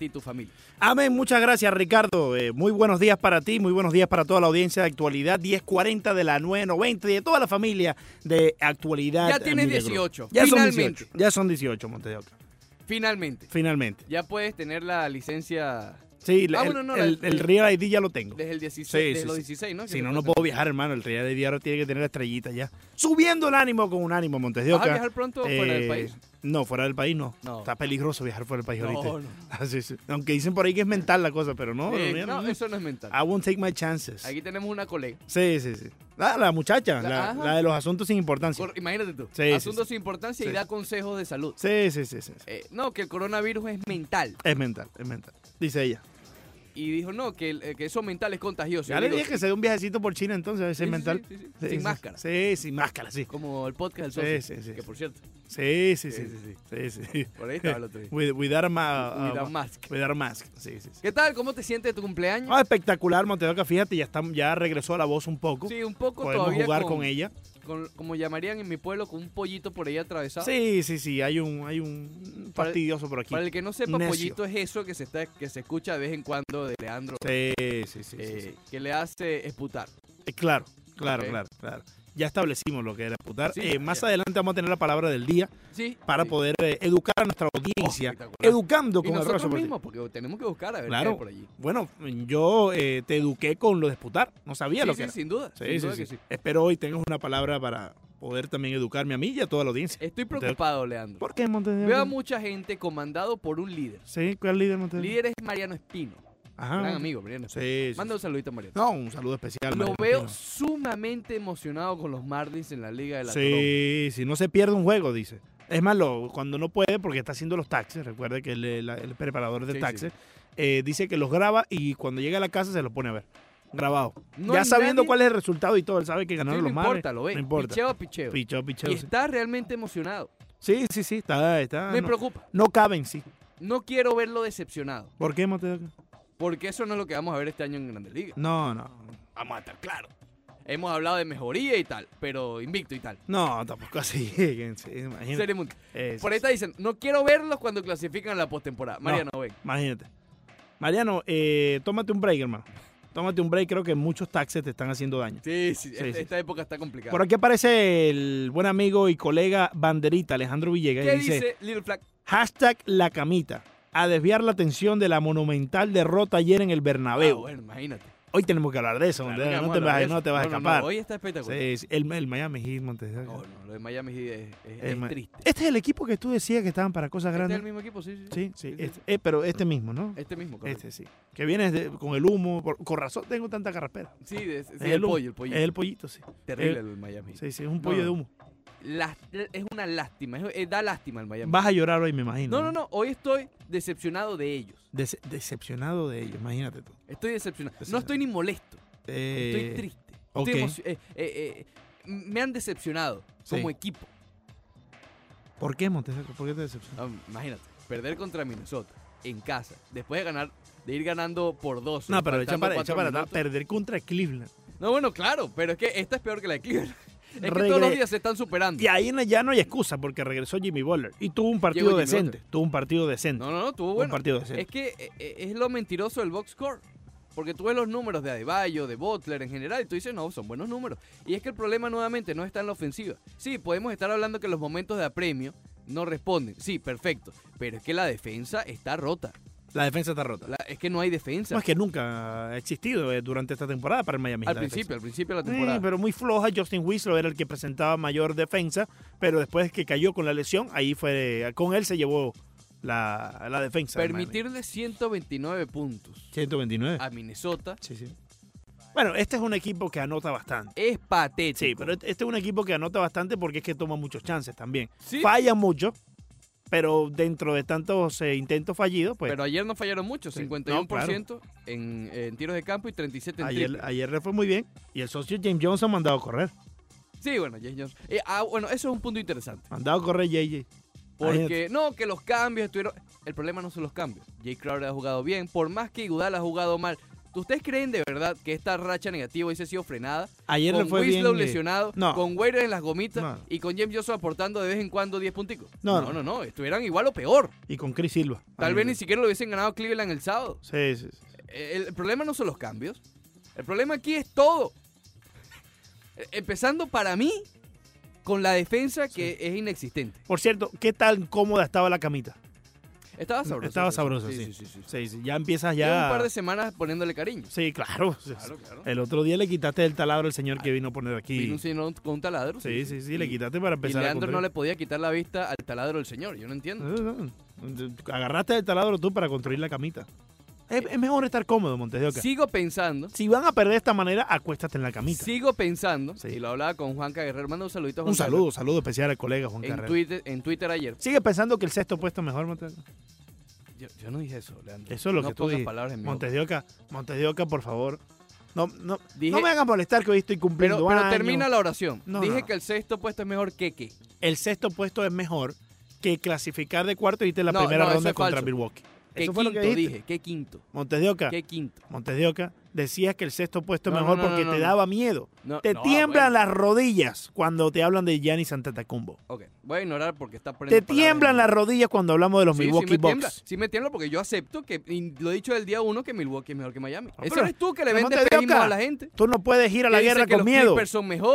y tu familia. Amén, muchas gracias Ricardo. Eh, muy buenos días para ti, muy buenos días para toda la audiencia de actualidad 1040 de la 990 y de toda la familia de actualidad. Ya tienes Media Group. 18, Ya son finalmente. 18. Ya son 18, Montes de Oca. Finalmente. Finalmente. Ya puedes tener la licencia Sí, la- Ah, el, bueno, no, el, el Real ID ya lo tengo. desde el 16, Sí, desde sí, los sí. 16, ¿no? Si no, no puedo viajar, hermano. El Real ID ahora tiene que tener la estrellita ya. Subiendo el ánimo con un ánimo, Montes de ¿Vas a Oca. viajar pronto fuera del Eh, país? No, fuera del país no. No. Está peligroso viajar fuera del país No, ahorita. no. Ah, sí, sí. Aunque dicen por ahí que es mental la cosa, pero no. Eh, mira, no, eso no es mental. I won't take my chances. Aquí tenemos una colega. Sí, sí, sí. Ah, la muchacha, La- la, ajá. la de los asuntos sin importancia. Cor- Imagínate tú. Sí, Asuntos sin importancia y da consejos de salud. Sí, sí, sí, sí. sí. Eh, no, que el coronavirus es mental. Es mental, es mental. Dice ella. Y dijo, no, que, eh, que eso mental es contagioso. Ya le dije que se dé un viajecito por China entonces, a si sí, es sí, mental. sí, sí, sí. Sí, Sin sí. máscara. Sí, sin máscara, sí. Como el podcast del Sí, socio. sí, sí. Que por cierto, Sí, sí, sí. Sí, Sí, sí, sí. sí. por ahí estaba el otro día. With, without a uh, mask. without a mask. Sí, sí, sí. ¿Qué tal? ¿Cómo te sientes de tu cumpleaños? Ah, espectacular, Montedoca. Fíjate, ya, está, ya regresó la voz un poco. sí, un poco Podemos todavía jugar con, con ella. Con- como llamarían en mi pueblo, con un pollito por ahí atravesado. Sí, sí, sí. Hay un, hay un fastidioso por aquí. Para el que no sepa, Necio. pollito es eso que se está que se escucha de vez en cuando de Leandro, Sí, sí, sí. eh, sí. que le hace esputar. Eh, Claro, claro, claro, claro. Ya establecimos lo que era putar. Sí, Eh, más adelante vamos a tener la palabra del día Sí. para sí. poder eh, educar a nuestra audiencia, Oh, educando Y con el nosotros ti. mismos, porque tenemos que buscar a ver qué Claro. hay por allí. Bueno, yo eh, te eduqué con lo de disputar, no sabía lo que era. sin duda. Sí, sin duda sí. que sí. Espero hoy tengas una palabra para poder también educarme a mí y a toda la audiencia. Estoy preocupado, Leandro. ¿Por qué Montevideo? Veo a mucha gente comandado por un líder. Sí, ¿cuál líder Montevideo? El líder es Mariano Espino. Ajá. Gran amigo, Mariano. Sí, sí, Manda un saludito a Mariano. No, un saludo especial. Lo Mariano veo sumamente emocionado con los Marlins en la Liga de la. Sí, si no se pierde un juego, dice. Es más, lo- cuando no puede, porque está haciendo los taxes, recuerde que la- el preparador de Sí, taxes, eh, dice que los graba y cuando llega a la casa se los pone a ver. Grabado. No ya sabiendo nadie- cuál es el resultado y todo, él sabe que Sí, ganaron no los Marlins. importa, lo ve. No importa. Picheo a picheo. Pichó, pichó, y sí. está realmente emocionado. Sí, sí, sí, está, está. Me no, preocupa. no cabe en sí. No quiero verlo decepcionado. ¿Por qué, Montevideo? Porque eso no es lo que vamos a ver este año en Grandes Ligas. No, no. Vamos a estar claros. Hemos hablado de mejoría y tal, pero invicto y tal. No, tampoco así. Serie Mundial. Eh, Por ahí está dicen, no quiero verlos cuando clasifican a la postemporada. Mariano, ven. Imagínate. Mariano, eh, tómate un break, hermano. Tómate un break, creo que muchos taxes te están haciendo daño. Sí, sí, Sí, esta, sí. esta época está complicada. Por aquí aparece el buen amigo y colega banderita Alejandro Villegas ¿Qué y dice, dice Little Flag? hashtag la camita, a desviar la atención de la monumental derrota ayer en el Ah, Bernabéu. bueno, imagínate. Hoy tenemos que hablar de eso, Claro no, te vas, de no eso. te vas a No, escapar. no, hoy está espectacular. Sí, sí, el, el Miami Heat, Montes. No, no, lo de Miami Heat es, es- El es Ma- triste. Este es el equipo que tú decías que estaban para cosas ¿Este es grandes. el mismo equipo? Sí, sí. Sí, sí, este- eh, pero este mismo, ¿no? Este mismo, correcto. Este sí. Que viene de- con el humo. por- con razón tengo tanta carraspera. Sí, Es el pollo, el pollo. Es el pollito, sí. Terrible el- el Miami Heat. Sí, sí, es un pollo de humo. Es una lástima, es- eh, da lástima el Miami. Vas a llorar hoy, me imagino. no, no, no, hoy estoy decepcionado de ellos. Dece- decepcionado de ellos, imagínate tú. Estoy decepcionado. No estoy ni molesto, Eh, estoy triste. ok. Estoy eh, eh, eh, me han decepcionado Sí. como equipo. ¿Por qué, Monteseco? ¿Por qué te decepcionas? Ah, imagínate, perder contra Minnesota en casa, después de ganar, de ir ganando por dos. No, pero echa para, echa para. Perder contra Cleveland. No, bueno, claro, pero es que esta es peor que la de Cleveland. Es que todos los días se están superando. Y ahí ya no hay excusa porque regresó Jimmy Butler. Y tuvo un partido decente. Tuvo un partido decente. No, no, no, tuvo un bueno. partido decente. Es que eh, eh, es lo mentiroso del box score. Porque tú ves los números de Adebayo, de Butler en general, y tú dices, no, son buenos números. Y es que el problema nuevamente no está en la ofensiva. Sí, podemos estar hablando que los momentos de apremio no responden. Sí, perfecto. Pero es que la defensa está rota. La defensa está rota. La- es que no hay defensa. No es que nunca ha existido eh, durante esta temporada para el Miami. al defensa. principio, al principio de la Sí, temporada. pero muy floja. Justin Winslow era el que presentaba mayor defensa, pero después que cayó con la lesión, ahí fue, con él se llevó la, la defensa. Permitirle 129 puntos 129. a Minnesota Sí, sí. Bueno, este es un equipo que anota bastante. es patético. Sí, pero este este es un equipo que anota bastante porque es que toma muchos chances también. Sí, Falla mucho, pero dentro de tantos eh, intentos fallidos, pues pero ayer no fallaron mucho, Sí. 51% en, en tiros de campo y 37 en ayer, triple. ayer le fue muy bien. Y el socio James Johnson ha mandado a correr. Sí, bueno, James Johnson. Eh, ah, bueno, eso es un punto interesante. Mandado a correr JJ. Porque no, que los cambios estuvieron. El problema no son los cambios. Jay Crowder ha jugado bien. Por más que Iguodala ha jugado mal, ¿Ustedes creen de verdad que esta racha negativa hubiese sido frenada? Ayer con le fue Winslow bien. eh, lesionado, no. con Wader en las gomitas No. y con James Johnson aportando de vez en cuando 10 punticos. No, no, no. no, estuvieran igual o peor. Y con Chris Silva. Tal vez ni siquiera lo hubiesen ganado Cleveland el sábado. Sí, sí, sí. El, el problema no son los cambios. El problema aquí es todo. Eh, Empezando para mí con la defensa que es inexistente. Por cierto, ¿qué tan cómoda estaba la camita? Estaba sabroso. Estaba sabroso, sí. sí. sí, sí, ya empiezas Llevo ya. un par de semanas poniéndole cariño. Sí, claro. Claro, claro. El otro día le quitaste el taladro al señor que vino a poner aquí. Vino un señor con un taladro. Sí, sí, sí, le Y- quitaste para Y empezar a Leandro no le podía quitar la vista al taladro del señor. Yo no entiendo. No, no. Agarraste el taladro tú para construir la camita. Es, es mejor estar cómodo, Montes de Oca. Sigo pensando. Si van a perder de esta manera, acuéstate en la camita. Sigo pensando. Sí. Y lo hablaba con Juanca Guerrero. Manda un saludito a Juan Un saludo, saludo especial al colega Juan En Carrera. Twitter, en Twitter ayer. ¿Sigue pensando que el sexto puesto es mejor, Montes? de Oca? Yo, yo no dije eso, Leandro. Eso es lo no que tú mi Montes de Oca, Montes de Oca, por favor. No, no, Dije- no me hagan molestar que hoy estoy cumpliendo Pero, pero años. termina la oración. No, Dije no. que el sexto puesto es mejor que qué. El sexto puesto es mejor que clasificar de cuarto y irte la primera ronda contra falso. Milwaukee. ¿Qué Eso fue lo que dijiste. dije? ¿Qué quinto? Montes de Oca, ¿Qué quinto? Montes de Oca, decías que el sexto puesto es No, mejor no, no, porque te daba miedo. Te tiemblan bueno. las rodillas cuando te hablan de Giannis Antetokounmpo. Ok, voy a ignorar porque está Te tiemblan las rodillas cuando hablamos de los Sí, sí Milwaukee tiembla. Bucks. Sí me tiembla porque yo acepto que, lo he dicho del día uno, que Milwaukee es mejor que Miami. Eso eres tú que le vendes Oca, a la gente. Tú no puedes ir a la guerra con miedo.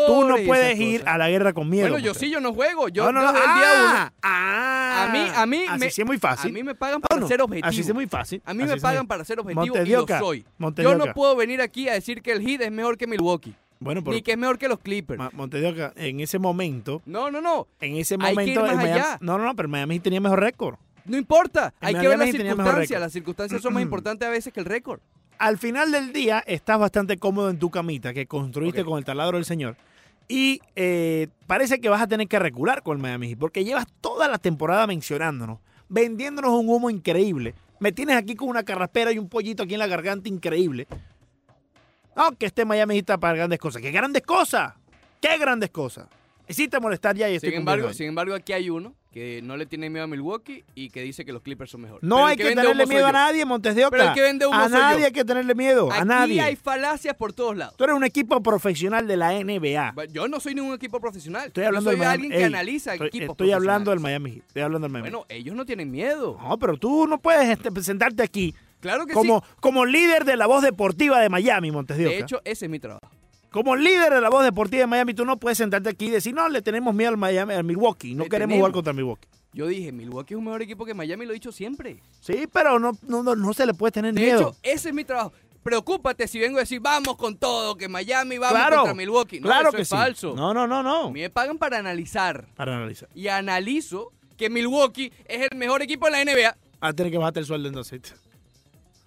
Tú no puedes ir a la guerra con miedo. Bueno, yo sí, yo no juego. Yo, No, no, yo no. el día Ah, uno. ah. A mí, a mí Así me, sí es muy fácil. A mí me pagan para ser objetivo. Así sí es muy fácil. A mí me sí pagan para ser objetivo y lo soy. Yo no Oca. Puedo venir aquí a decir que el Heat es mejor que Milwaukee. Bueno, pero Ni que es mejor que los Clippers. Ma- Montes de Oca, en ese momento, No, no, no. en ese Hay que momento ir más Miami- allá. no, no, no, pero Miami tenía mejor récord. No importa. En Hay que ver las circunstancias. Las circunstancias son más importantes a veces que el récord. Al final del día estás bastante cómodo en tu camita que construiste con el taladro del señor. Y eh, parece que vas a tener que recular con el Miami porque llevas toda la temporada mencionándonos, vendiéndonos un humo increíble. Me tienes aquí con una carraspera y un pollito aquí en la garganta increíble. No, que este Miami Heat está para grandes cosas. ¡Qué grandes cosas! ¡Qué grandes cosas! Hiciste molestar ya y estoy Sin embargo, sin embargo, aquí hay uno que no le tiene miedo a Milwaukee y que dice que los Clippers son mejores. No Pero hay que, tenerle miedo a nadie, Montes de Oca. Pero el que vende humo a yo. nadie hay que tenerle miedo, a Aquí nadie. hay falacias por todos lados. Tú eres un equipo profesional de la NBA. Yo no soy ningún equipo profesional. Estoy hablando yo soy del Miami- alguien que Ey, analiza estoy, equipos estoy hablando del. Miami Heat. Estoy hablando del Miami Bueno, ellos no tienen miedo. No, pero tú no puedes este, sentarte aquí Claro que como, como líder de la voz deportiva de Miami, Montes sí. de De Oca. hecho, ese es mi trabajo. como líder de la voz deportiva de Miami, tú no puedes sentarte aquí y decir, no, le tenemos miedo al, Miami, al Milwaukee. No Le queremos tenemos. jugar contra Milwaukee. Yo dije, Milwaukee es un mejor equipo que Miami, lo he dicho siempre. Sí, pero no, no, no, no se le puede tener De miedo. hecho, ese es mi trabajo. Preocúpate si vengo a decir, vamos con todo, que Miami vamos claro, contra Milwaukee. No, claro eso que es sí. falso. No, no, no, A no. mí me pagan para analizar. Para analizar. Y analizo que Milwaukee es el mejor equipo de la NBA. Ah, tienes que bajarte el sueldo entonces.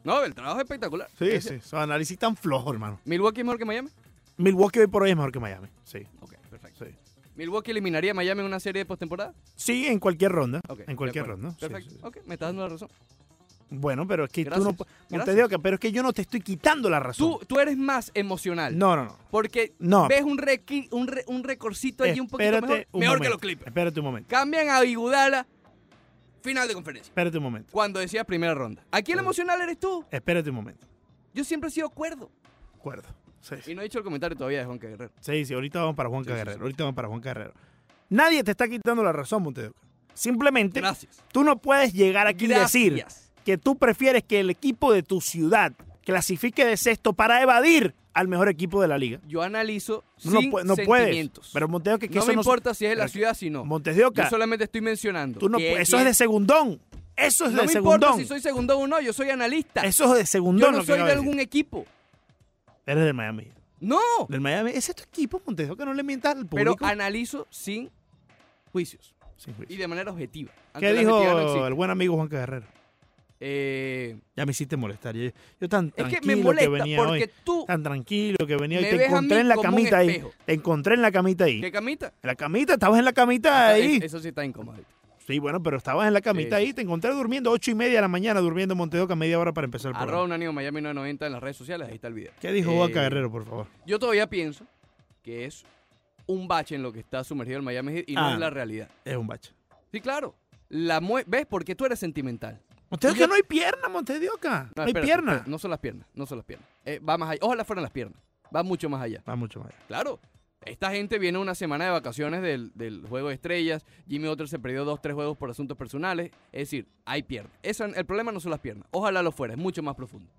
No, el trabajo es espectacular. Sí, Ese- sí. Son análisis tan flojos, hermano. ¿Milwaukee es mejor que Miami? Milwaukee hoy por hoy es mejor que Miami. Sí, Ok, perfecto. sí. ¿Milwaukee eliminaría a Miami en una serie de postemporada? Sí, en cualquier ronda. Ok, en cualquier ronda. sí, Perfecto. sí, sí. Ok, me estás dando la razón. Bueno, pero es que tú no. gracias. Montes de Oca, pero es que yo no te estoy quitando la razón. Tú, tú eres más emocional. No, no, no. Porque No. ves un, requi- un, re- un recorcito allí un poquito mejor, un mejor que los Clippers. Espérate un momento. Cambian a Iguodala, final de conferencia. Espérate un momento. Cuando decías primera ronda. Aquí el emocional eres tú. Espérate un momento. Yo siempre he sido cuerdo. Acuerdo. Sí, Y no he dicho el comentario todavía de Juan Guerrero. sí, sí, ahorita vamos para Juan Sí, Guerrero. sí. Ahorita vamos para Juan Guerrero. Nadie te está quitando la razón, Montes de Oca. Simplemente Gracias. tú no puedes llegar aquí y decir que tú prefieres que el equipo de tu ciudad clasifique de sexto para evadir al mejor equipo de la liga. Yo analizo No, sin no, no puedes. sentimientos. Pero Montes de Oca, que no me no importa si es de la pero ciudad, si no. Montes de Oca, Yo solamente estoy mencionando. tú no que- eso es de segundón. Eso es No de me importa segundón. si soy segundón o no, yo soy analista. Eso es de segundón. yo no soy de decir. algún equipo. Eres del Miami. No. Del Miami. Ese es tu equipo, Montes de Oca, no le mientas al Pero público. analizo sin juicios Sin juicio. y de manera objetiva. ¿Qué dijo no el buen amigo Juan Guerrero? Eh, Ya me hiciste molestar. Yo, yo tan es tranquilo que me molesta venía porque hoy. tú... Tan tranquilo que venía hoy. Te encontré en la camita ahí. Te encontré en la camita ahí. ¿Qué camita? En la camita, estabas en la camita ahí. Es- Eso sí está incómodo. Sí, bueno, pero estabas en la camita Sí, ahí. Te encontré durmiendo ocho y media de la mañana, durmiendo en Montedoca media hora para empezar el Arroba programa. un ánimo Miami 990 en las redes sociales, ahí está el video. ¿Qué dijo Eh, Juan Guerrero, por favor? Yo todavía pienso que es un bache en lo que está sumergido el Miami Heat y no Ah. es la realidad. Es un bache. Sí, claro. La ¿Ves? Porque tú eres sentimental. Montes de Yo- no hay pierna, Montes de Oca. No, hay espérate, pierna. espérate, no son las piernas, no son las piernas. Eh, va más allá. Ojalá fueran las piernas. Va mucho más allá. Va mucho más. allá. Claro. Esta gente viene una semana de vacaciones del, del juego de estrellas. Jimmy Butler se perdió dos, tres juegos por asuntos personales. Es decir, hay piernas. Eso, el problema no son las piernas. Ojalá lo fuera, es mucho más profundo.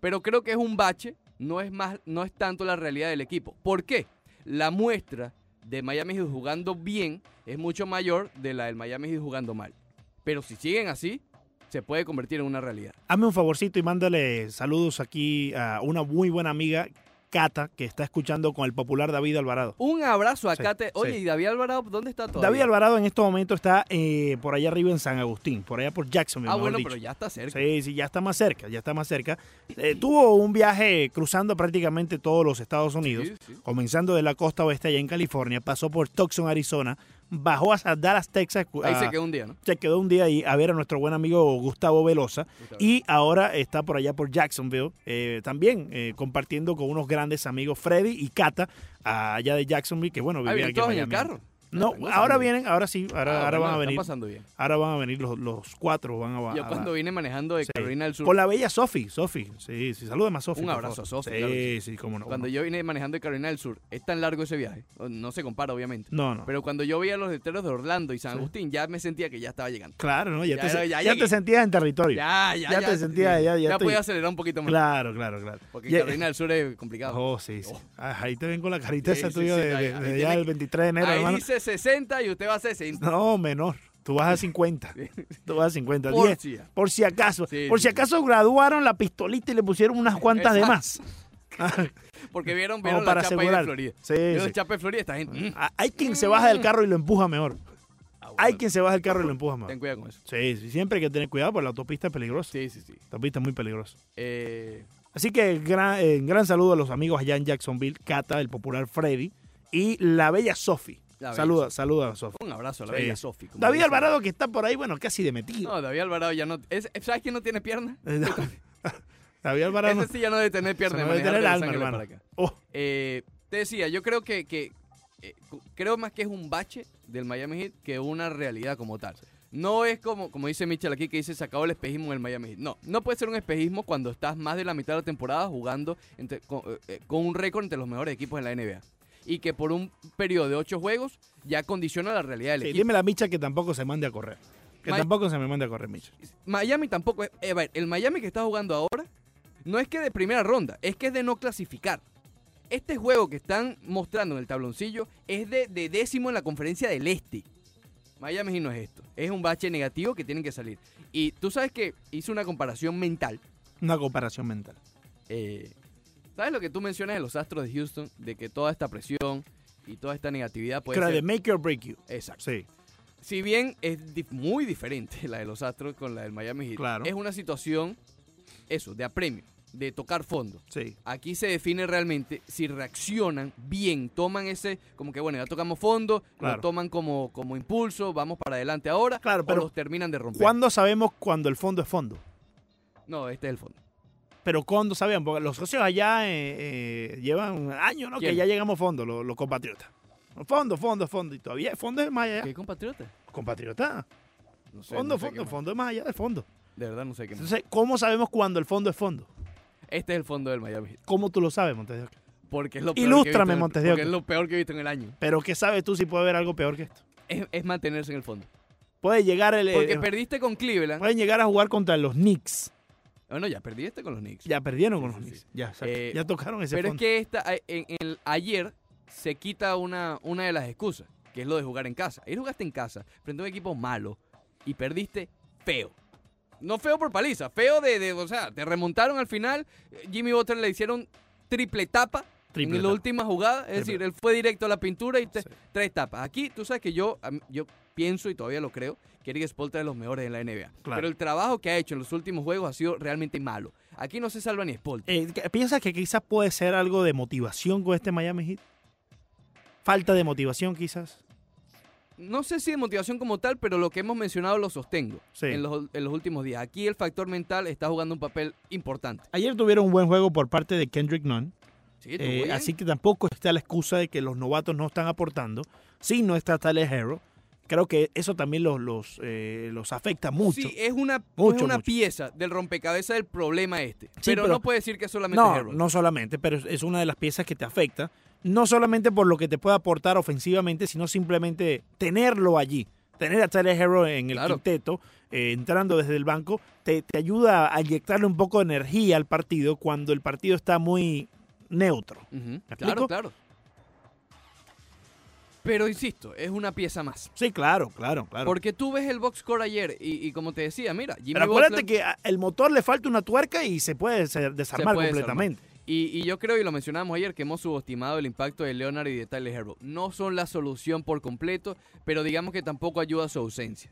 Pero creo que es un bache, no es, más, no es tanto la realidad del equipo. ¿Por qué? La muestra de Miami Heat jugando bien es mucho mayor de la del Miami Heat jugando mal. Pero si siguen así, se puede convertir en una realidad. Hazme un favorcito y mándale saludos aquí a una muy buena amiga, Cata, que está escuchando con el popular David Alvarado. Un abrazo a Sí, Kate. Oye, sí. ¿y David Alvarado dónde está todavía? David Alvarado en este momento está eh, por allá arriba en San Agustín, por allá por Jacksonville. Ah, bueno, dicho. pero ya está cerca. Sí, sí, ya está más cerca, ya está más cerca. Eh, tuvo un viaje cruzando prácticamente todos los Estados Unidos, sí. comenzando de la costa oeste allá en California, pasó por Tucson, Arizona, bajó hasta Dallas, Texas. Ahí ah, se quedó un día, ¿no? se quedó un día ahí a ver a nuestro buen amigo Gustavo Velosa y ahora está por allá por Jacksonville, eh, también eh, compartiendo con unos grandes amigos, Freddy y Cata, allá de Jacksonville, que bueno, Ah, vienen aquí en el carro. No, Ah, ahora vienen, ahora sí, ahora, Ah, ahora bueno, van a venir, pasando bien. ahora van a venir los, los cuatro, van a, Yo a- cuando vine manejando de Sí. Carolina del Sur, Con la bella Sofi, Sofi. Sí, sí, salúdame a Sofi. Un abrazo a Sofi, Sí, claro sí, cómo no. cuando yo vine manejando de Carolina del Sur, es tan largo ese viaje, no se compara obviamente, no. No, pero cuando yo veía los letreros de Orlando y San Sí. Agustín, ya me sentía que ya estaba llegando. claro, ¿no? Ya, Ya, te, ya ya te sentías en territorio. Ya, ya, Ya ya. te sentía, ya- ya estoy- podía acelerar un poquito más. Claro, claro, claro. Porque Carolina del Sur es complicado. Oh, sí, sí. Oh. Ah, ahí te ven con la carita esa tuya de, ahí- de- ahí de tiene ya que- el 23 de enero, hermano. Dice 60 y usted va a 60. No, menor. Tú vas a 50. Tú vas a 50. Por 10, si- por si acaso. Sí, por si sí. acaso graduaron la pistolita y le pusieron unas cuantas de más. Porque vieron, vieron para la chapa de Florida. Sí, Vieron sí. chapa de Florida, esta gente. mm. Ah, Hay quien se baja del carro y lo empuja mejor. Ah, bueno, Hay quien se baja del carro y lo empuja mejor. Ten cuidado con eso. Sí, sí, siempre hay que tener cuidado porque la autopista es peligrosa. Sí, sí, sí. La autopista es muy peligrosa. Eh, Así que gran, eh, gran saludo a los amigos allá en Jacksonville, Cata, el popular Freddy y la bella Sofi. La bella Saluda, saluda a Sofi. un abrazo a la Sí. bella Sofi. David dice. Alvarado que está por ahí, bueno, casi de metido. No, David Alvarado ya no. es- ¿Sabes quién no tiene pierna? David Alvarado. Ese sí ya no debe tener pierna. me debe tener alma, hermano. Oh, Eh, te decía, yo creo que, que eh, creo más que es un bache del Miami Heat que una realidad como tal. No es como, como dice Mitchell aquí, que dice se acabó el espejismo del Miami Heat. No, no puede ser un espejismo cuando estás más de la mitad de la temporada jugando entre- con, eh, con un récord entre los mejores equipos en la NBA. Y que por un periodo de ocho juegos ya condiciona la realidad del sí, equipo. dime la Micha que tampoco se mande a correr. Que tampoco se me mande a correr, Micha. Miami tampoco es. eh, a ver, el Miami que está jugando ahora no es que de primera ronda, es que es de no clasificar. Este juego que están mostrando en el tabloncillo es de, de décimo en la conferencia del Este. Miami no es esto. Es un bache negativo que tienen que salir. Y tú sabes que hice una comparación mental. Una comparación mental. Eh, ¿Sabes lo que tú mencionas de los Astros de Houston? De que toda esta presión y toda esta negatividad puede de ser... make or break you. Exacto. Sí. Si bien es di- muy diferente la de los Astros con la del Miami Heat, Claro. es una situación, eso, de apremio, de tocar fondo. Sí. Aquí se define realmente si reaccionan bien, toman ese, como que bueno, ya tocamos fondo, Claro. lo toman como, como impulso, vamos para adelante ahora, Claro, o pero los terminan de romper. ¿Cuándo sabemos cuando el fondo es fondo? No, este es el fondo. Pero ¿cuándo sabemos? Porque los socios allá eh, eh, llevan un año, ¿no? ¿Quién? Que ya llegamos a fondo, los, los compatriotas. Fondo, fondo, fondo. Y todavía fondo es más allá. ¿Qué compatriota? Compatriota. No sé, Fondo, no sé fondo, fondo es más allá del fondo. De verdad no sé qué más. Entonces, ¿cómo sabemos cuándo el fondo es fondo? Este es el fondo del Miami. ¿Cómo tú lo sabes, Montes de Oca? Porque es lo peor que he visto Ilústrame, en el- Montes de Porque Oca. es lo peor que he visto en el año. Pero ¿qué sabes tú si puede haber algo peor que esto? Es, es mantenerse en el fondo. Puede llegar el, Porque eh, perdiste con Cleveland. pueden llegar a jugar contra los Knicks. Bueno, ya perdiste con los Knicks. Ya perdieron con sí, los sí. Knicks. Ya. Eh, ya tocaron ese Pero es que esta, a- en, en- ayer se quita una, una de las excusas, que es lo de jugar en casa. Ayer jugaste en casa frente a un equipo malo y perdiste feo. No feo por paliza, feo de, de- o sea, te remontaron al final. Jimmy Butler le hicieron triple tapa Triple en la última jugada. Es Triple decir, él fue directo a la pintura y te- Sí. tres tapas. Aquí, tú sabes que yo, yo pienso y todavía lo creo, que Eric Spoelstra es de los mejores en la NBA. Claro. Pero el trabajo que ha hecho en los últimos juegos ha sido realmente malo. Aquí no se salva ni Spoelstra. Eh, ¿qué- ¿Piensas que quizás puede ser algo de motivación con este Miami Heat? Falta de motivación quizás. no sé si de motivación como tal, pero lo que hemos mencionado lo sostengo Sí. en, los, en los últimos días. Aquí el factor mental está jugando un papel importante. Ayer tuvieron un buen juego por parte de Kendrick Nunn. Sí, Eh, así que tampoco está la excusa de que los novatos no están aportando. Sí, no está Tyler Hero. Creo que eso también los, los, eh, los afecta mucho. Sí, es una, es una mucho. pieza del rompecabezas del problema este. Sí, pero, pero- no puede decir que es solamente No, no solamente, pero es- una de las piezas que te afecta, no solamente por lo que te puede aportar ofensivamente, sino simplemente tenerlo allí. Tener a Tyler Hero en el Claro. quinteto, eh, entrando desde el banco, te, te ayuda a inyectarle un poco de energía al partido cuando el partido está muy neutro. Claro, claro. Pero insisto, es una pieza más. Sí, claro, claro, claro. Porque tú ves el box score ayer y, y como te decía, mira, Jimmy pero acuérdate Butler- que a- el motor le falta una tuerca y se puede se- desarmar puede completamente. Y, y yo creo, y lo mencionábamos ayer, que hemos subestimado el impacto de Leonard y de Tyler Hero. No son la solución por completo, pero digamos que tampoco ayuda su ausencia.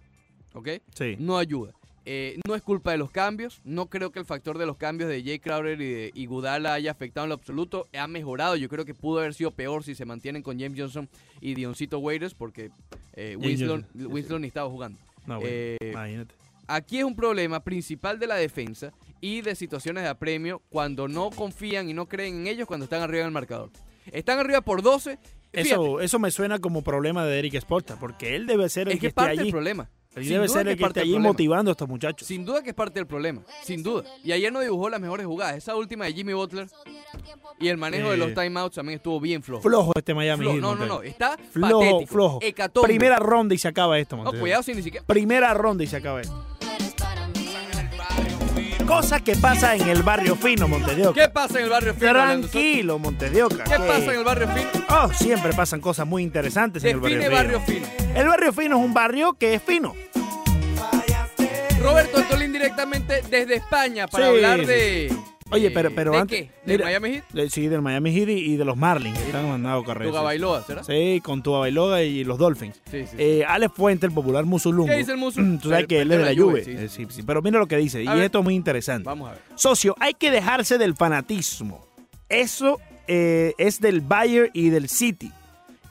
¿Ok? Sí. No ayuda. Eh, no es culpa de los cambios. No creo que el factor de los cambios de Jay Crowder y, de, y Gudala haya afectado en lo absoluto. Ha mejorado. Yo creo que pudo haber sido peor si se mantienen con James Johnson y Dioncito Waiters, porque eh, Winslow, Johnson, sí, Winslow ni estaba jugando. No, bueno, Eh, imagínate. Aquí es un problema principal de la defensa y de situaciones de apremio cuando no confían y no creen en ellos cuando están arriba en el marcador. Están arriba por 12. fíjate, Eso, eso me suena como problema de Eric Sporta, porque él debe ser el es que, que es esté parte allí. del problema. Sin debe duda ser que el es que parte esté del allí problema. motivando a estos muchachos. Sin duda que es parte del problema, sin duda. Y ayer no dibujó las mejores jugadas. Esa última de Jimmy Butler y el manejo de Eh, los timeouts también estuvo bien flojo. Flojo este Miami Flojo. No, no, no. Está Flojo, patético. flojo. Hecatombe. Primera ronda y se acaba esto, No, Montero. cuidado si ni siquiera. Primera ronda y se acaba esto. Cosa que pasa en el barrio fino, Montedioca. ¿Qué pasa en el barrio fino? Tranquilo, Montedioca. ¿Qué pasa en el barrio fino? Oh, siempre pasan cosas muy interesantes en el barrio, barrio fino. fino. El barrio fino es un barrio que es fino. Roberto Antolín directamente desde España para Sí, hablar sí. de. Oye, eh, pero, pero ¿De antes. qué? ¿De mira, Miami Heat? de- sí, del Miami Heat y, y de los Marlins, que están mandando carreras. Tuga Bailoa, ¿será? Sí, con Tua Bailoa y los Dolphins. Sí, sí. sí. Eh, Alex Fuente, el popular musulungo. ¿Qué dice el Musu? Tú sabes que él es de la pero Juve. sí, Eh, sí. sí, Pero mira lo que dice, y ver. esto es muy interesante. Vamos a ver. Socio, hay que dejarse del fanatismo. Eso eh, es del Bayern y del City.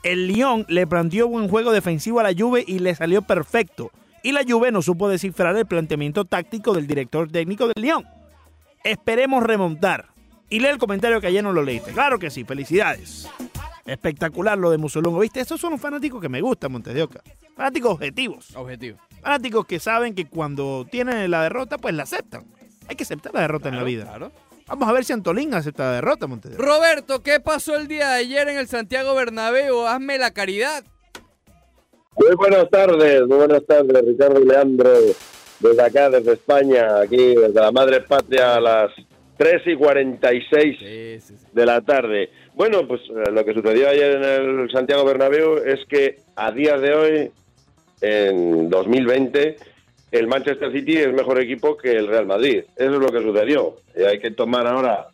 El Lyon le planteó buen juego defensivo a la Juve y le salió perfecto. Y la Juve no supo descifrar el planteamiento táctico del director técnico del Lyon. Esperemos remontar. Y lee el comentario que ayer no lo leíste. Claro que sí, felicidades. Espectacular lo de Musolongo. ¿Viste? Estos son los fanáticos que me gustan, Montes de Oca. Fanáticos objetivos. Objetivo. Fanáticos que saben que cuando tienen la derrota, pues la aceptan. Hay que aceptar la derrota en la vida. Claro. Vamos a ver si Antolín acepta la derrota, Montes de Oca. Roberto, ¿qué pasó el día de ayer en el Santiago Bernabéu? Hazme la caridad. Muy buenas tardes, muy buenas tardes, Ricardo y Leandro, desde acá, desde España, aquí desde la madre patria a las 3 y 46 Sí, sí, sí. de la tarde. Bueno, pues eh, lo que sucedió ayer en el Santiago Bernabéu es que a día de hoy, en 2020, el Manchester City es mejor equipo que el Real Madrid. Eso es lo que sucedió. Y hay que tomar ahora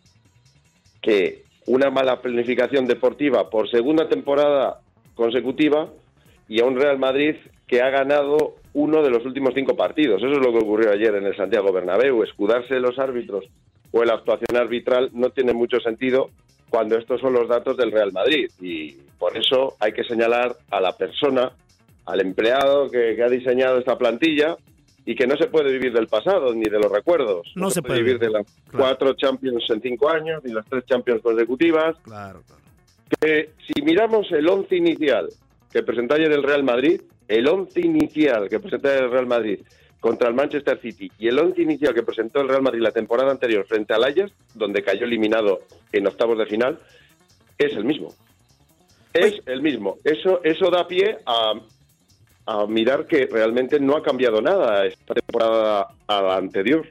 que una mala planificación deportiva por segunda temporada consecutiva y a un Real Madrid que ha ganado uno de los últimos cinco partidos. Eso es lo que ocurrió ayer en el Santiago Bernabéu. Escudarse de los árbitros o la actuación arbitral no tiene mucho sentido cuando estos son los datos del Real Madrid. Y por eso hay que señalar a la persona, al empleado que, que ha diseñado esta plantilla y que no se puede vivir del pasado ni de los recuerdos. No se puede. vivir de las Claro. cuatro Champions en cinco años ni las tres Champions consecutivas Claro, claro. que si miramos el once inicial que presentó ayer el Real Madrid, el once inicial que presentó ayer el Real Madrid contra el Manchester City y el once inicial que presentó el Real Madrid la temporada anterior frente al Ajax, donde cayó eliminado en octavos de final, es el mismo. Es el mismo. Eso, eso da pie a, a mirar que realmente no ha cambiado nada esta temporada a la anterior.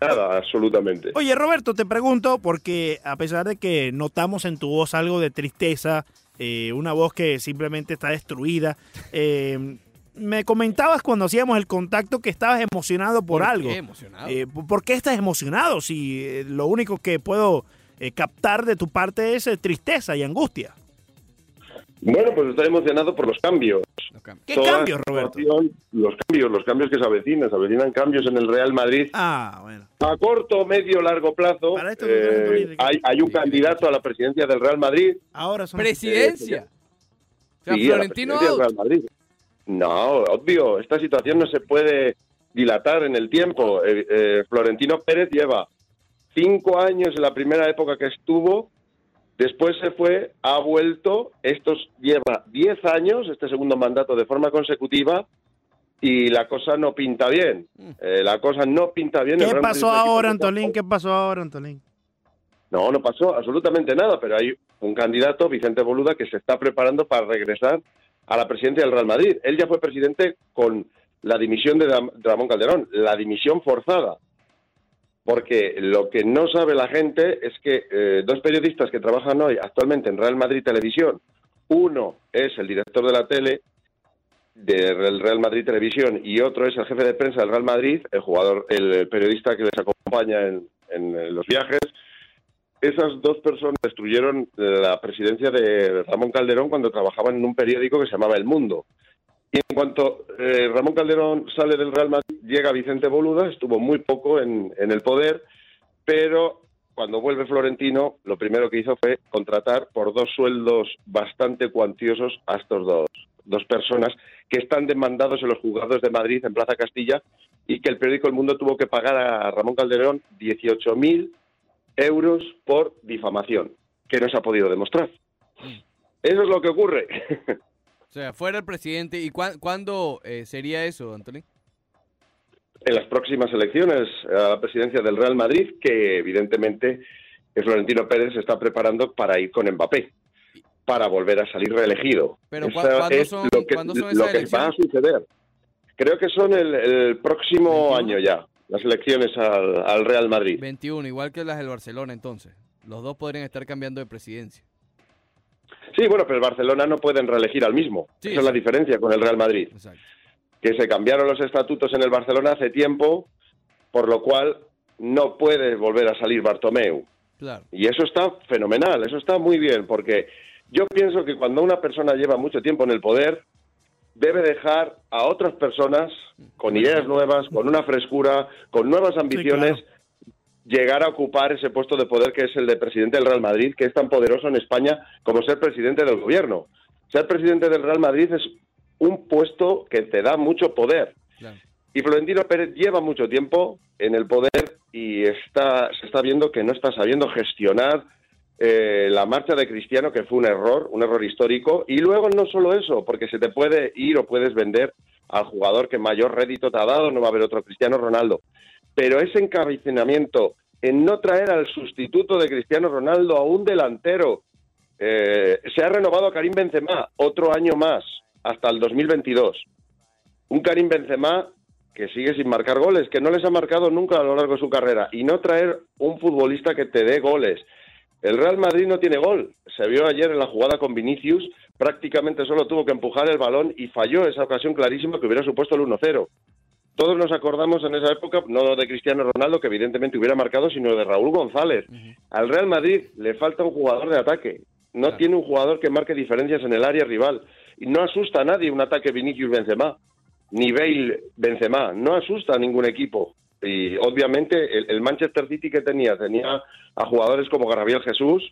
Nada, absolutamente. Oye, Roberto, te pregunto, porque a pesar de que notamos en tu voz algo de tristeza, eh, una voz que simplemente está destruida, eh, me comentabas cuando hacíamos el contacto que estabas emocionado por, algo. qué emocionado? Eh, ¿Por qué estás emocionado si eh, lo único que puedo eh, captar de tu parte es tristeza y angustia? Bueno, pues estoy emocionado por los cambios. ¿Qué Toda cambios, Roberto? Los cambios, los cambios que se avecinan, se avecinan cambios en el Real Madrid Ah, bueno. a corto, medio, largo plazo. Para esto no eh, hay, hay un Sí, candidato a la presidencia del Real Madrid. Ahora son... Presidencia. O sea, Sí, a la Florentino presidencia del. Real Madrid. No, obvio, esta situación no se puede dilatar en el tiempo. Eh, eh, Florentino Pérez lleva cinco años en la primera época que estuvo Después se fue, ha vuelto, estos lleva 10 años, este segundo mandato de forma consecutiva, y la cosa no pinta bien. Eh, la cosa no pinta bien. ¿Qué pasó ahora, Antolín? ¿Qué pasó ahora, Antolín? No, no pasó absolutamente nada, pero hay un candidato, Vicente Boluda, que se está preparando para regresar a la presidencia del Real Madrid. Él ya fue presidente con la dimisión de Ramón Calderón, la dimisión forzada. Porque lo que no sabe la gente es que eh, dos periodistas que trabajan hoy actualmente en Real Madrid Televisión, uno es el director de la tele del Real Madrid Televisión y otro es el jefe de prensa del Real Madrid, el jugador, el periodista que les acompaña en, en los viajes, esas dos personas destruyeron la presidencia de Ramón Calderón cuando trabajaban en un periódico que se llamaba El Mundo. Y en cuanto eh, Ramón Calderón sale del Real Madrid, llega Vicente Boluda, estuvo muy poco en, en el poder, pero cuando vuelve Florentino, lo primero que hizo fue contratar por dos sueldos bastante cuantiosos a estos dos, dos personas que están demandados en los juzgados de Madrid, en Plaza Castilla, y que el periódico El Mundo tuvo que pagar a Ramón Calderón 18.000 euros por difamación, que no se ha podido demostrar. Eso es lo que ocurre. O sea, fuera el presidente. ¿Y cuán- cuándo eh, sería eso, Antolín? en las próximas elecciones a la presidencia del Real Madrid, que evidentemente que Florentino Pérez se está preparando para ir con Mbappé, para volver a salir reelegido. Pero, ¿cu- Esa cuándo es son- lo que, cuándo son lo esas que va a suceder. Creo que son el, el próximo 21. año ya, las elecciones al, al Real Madrid. 21, igual que las del Barcelona entonces. Los dos podrían estar cambiando de presidencia. Sí, bueno, pero el Barcelona no pueden reelegir al mismo. Sí, Esa es la diferencia con el Real Madrid. Exacto. que se cambiaron los estatutos en el Barcelona hace tiempo, por lo cual no puede volver a salir Bartomeu. Claro. Y eso está fenomenal, eso está muy bien, porque yo pienso que cuando una persona lleva mucho tiempo en el poder, debe dejar a otras personas con ideas nuevas, con una frescura, con nuevas ambiciones, llegar a ocupar ese puesto de poder que es el de presidente del Real Madrid, que es tan poderoso en España como ser presidente del gobierno. Ser presidente del Real Madrid es un puesto que te da mucho poder. Claro. Y Florentino Pérez lleva mucho tiempo en el poder y está, se está viendo que no está sabiendo gestionar eh, la marcha de Cristiano, que fue un error, un error histórico. Y luego no solo eso, porque se te puede ir o puedes vender al jugador que mayor rédito te ha dado, no va a haber otro Cristiano Ronaldo. Pero ese encabecinamiento en no traer al sustituto de Cristiano Ronaldo a un delantero, eh, se ha renovado a Karim Benzema otro año más, hasta el 2022 un Karim Benzema que sigue sin marcar goles, que no les ha marcado nunca a lo largo de su carrera, y no traer un futbolista que te dé goles. El Real Madrid no tiene gol. Se vio ayer en la jugada con Vinicius, prácticamente solo tuvo que empujar el balón y falló esa ocasión clarísima que hubiera supuesto el 1-0. Todos nos acordamos en esa época, no de Cristiano Ronaldo, que evidentemente hubiera marcado, sino de Raúl González. Al Real Madrid le falta un jugador de ataque. No Claro. tiene un jugador que marque diferencias en el área rival. Y no asusta a nadie un ataque Vinicius-Benzema ni Bale Benzema, no asusta a ningún equipo. Y obviamente el, el Manchester City que tenía, tenía a jugadores como Gabriel Jesús,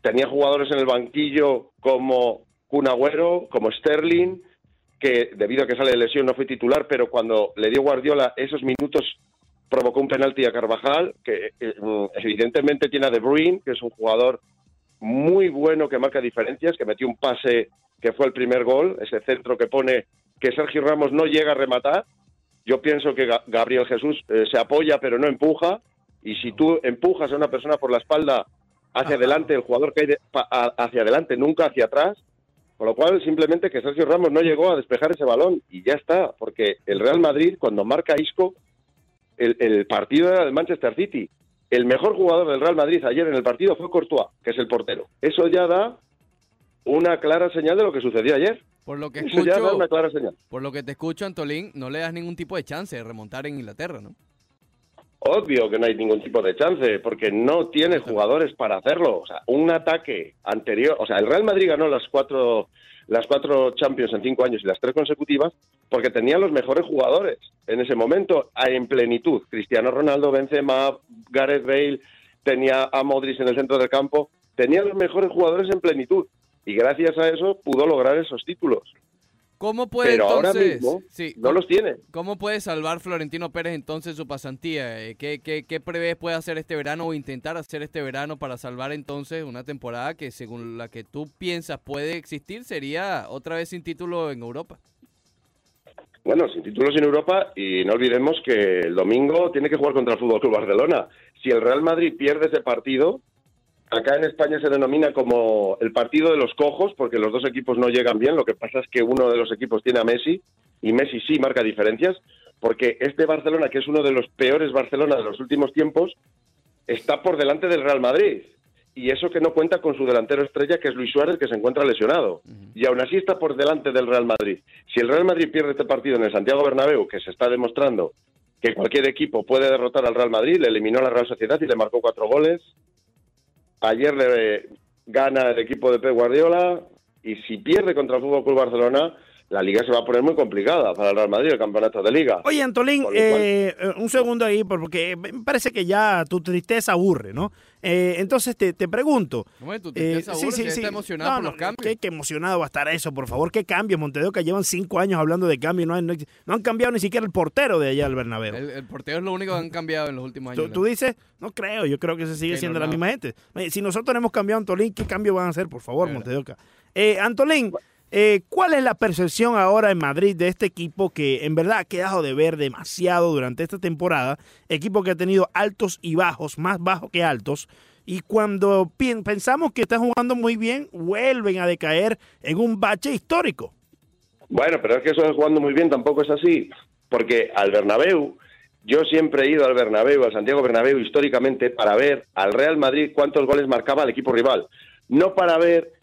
tenía jugadores en el banquillo como Kun Agüero, como Sterling, que debido a que sale de lesión no fue titular, pero cuando le dio Guardiola esos minutos provocó un penalti a Carvajal, que eh, mm, evidentemente tiene a De Bruyne, que es un jugador muy bueno que marca diferencias, que metió un pase que fue el primer gol, ese centro que pone que Sergio Ramos no llega a rematar. Yo pienso que Ga- Gabriel Jesús eh, se apoya pero no empuja y si tú empujas a una persona por la espalda hacia adelante, el jugador cae de- hacia adelante, nunca hacia atrás. Con lo cual, simplemente que Sergio Ramos no llegó a despejar ese balón y ya está, porque el Real Madrid, cuando marca Isco, el, el partido era del Manchester City. El mejor jugador del Real Madrid ayer en el partido fue Courtois, que es el portero. Eso ya da una clara señal de lo que sucedió ayer. Por lo que Eso ya da una clara señal. por lo que te escucho, Antolín, no le das ningún tipo de chance de remontar en Inglaterra, ¿no? Obvio que no hay ningún tipo de chance, porque no tiene jugadores para hacerlo. O sea, un ataque anterior, o sea, el Real Madrid ganó las cuatro, las cuatro Champions en cinco años y las tres consecutivas porque tenía los mejores jugadores en ese momento en plenitud. Cristiano Ronaldo, Benzema, Gareth Bale, tenía a Modric en el centro del campo, tenía los mejores jugadores en plenitud y gracias a eso pudo lograr esos títulos. ¿Cómo puede Pero ahora entonces, mismo sí, no los tiene. ¿Cómo puede salvar Florentino Pérez entonces su pasantía? Eh, ¿Qué, qué, qué prevés puede hacer este verano o intentar hacer este verano para salvar entonces una temporada que según la que tú piensas puede existir sería otra vez sin título en Europa? Bueno, sin títulos en Europa y no olvidemos que el domingo tiene que jugar contra el Fútbol Club Barcelona. Si el Real Madrid pierde ese partido, acá en España se denomina como el partido de los cojos porque los dos equipos no llegan bien. Lo que pasa es que uno de los equipos tiene a Messi y Messi sí marca diferencias porque este Barcelona, que es uno de los peores Barcelona de los últimos tiempos, está por delante del Real Madrid. Y eso que no cuenta con su delantero estrella, que es Luis Suárez, que se encuentra lesionado. Y aún así está por delante del Real Madrid. Si el Real Madrid pierde este partido en el Santiago Bernabéu, que se está demostrando que cualquier equipo puede derrotar al Real Madrid, le eliminó a la Real Sociedad y le marcó cuatro goles. Ayer le gana el equipo de Pep Guardiola y si pierde contra el Fútbol Club Barcelona, la liga se va a poner muy complicada para el Real Madrid, el campeonato de liga. Oye, Antolín, cual- eh, eh, un segundo ahí, por- porque me parece que ya tu tristeza aburre, ¿no? Eh, entonces te, te pregunto. ¿Cómo es tu eh, tristeza, Burro? Si está emocionado No, por no, los cambios. Qué, qué emocionado va a estar eso, por favor. ¿Qué cambios? Montedoca llevan cinco años hablando de cambios. No, han- no, no han cambiado ni siquiera el portero de allá del Bernabéu. El, el portero es lo único que han cambiado en los últimos años. Tú, tú dices, no creo, yo creo que se sigue siendo la misma gente. Si nosotros no hemos cambiado a Antolín, ¿qué cambio van a hacer, por favor. Montedoca? Eh, Antolín, eh, ¿cuál es la percepción ahora en Madrid de este equipo que en verdad ha quedado de ver demasiado durante esta temporada? Equipo que ha tenido altos y bajos, más bajos que altos. Y cuando pensamos que está jugando muy bien, vuelven a decaer en un bache histórico. Bueno, pero es que eso de jugando muy bien tampoco es así, porque al Bernabéu, yo siempre he ido al Bernabéu, al Santiago Bernabéu históricamente para ver al Real Madrid cuántos goles marcaba el equipo rival, no para ver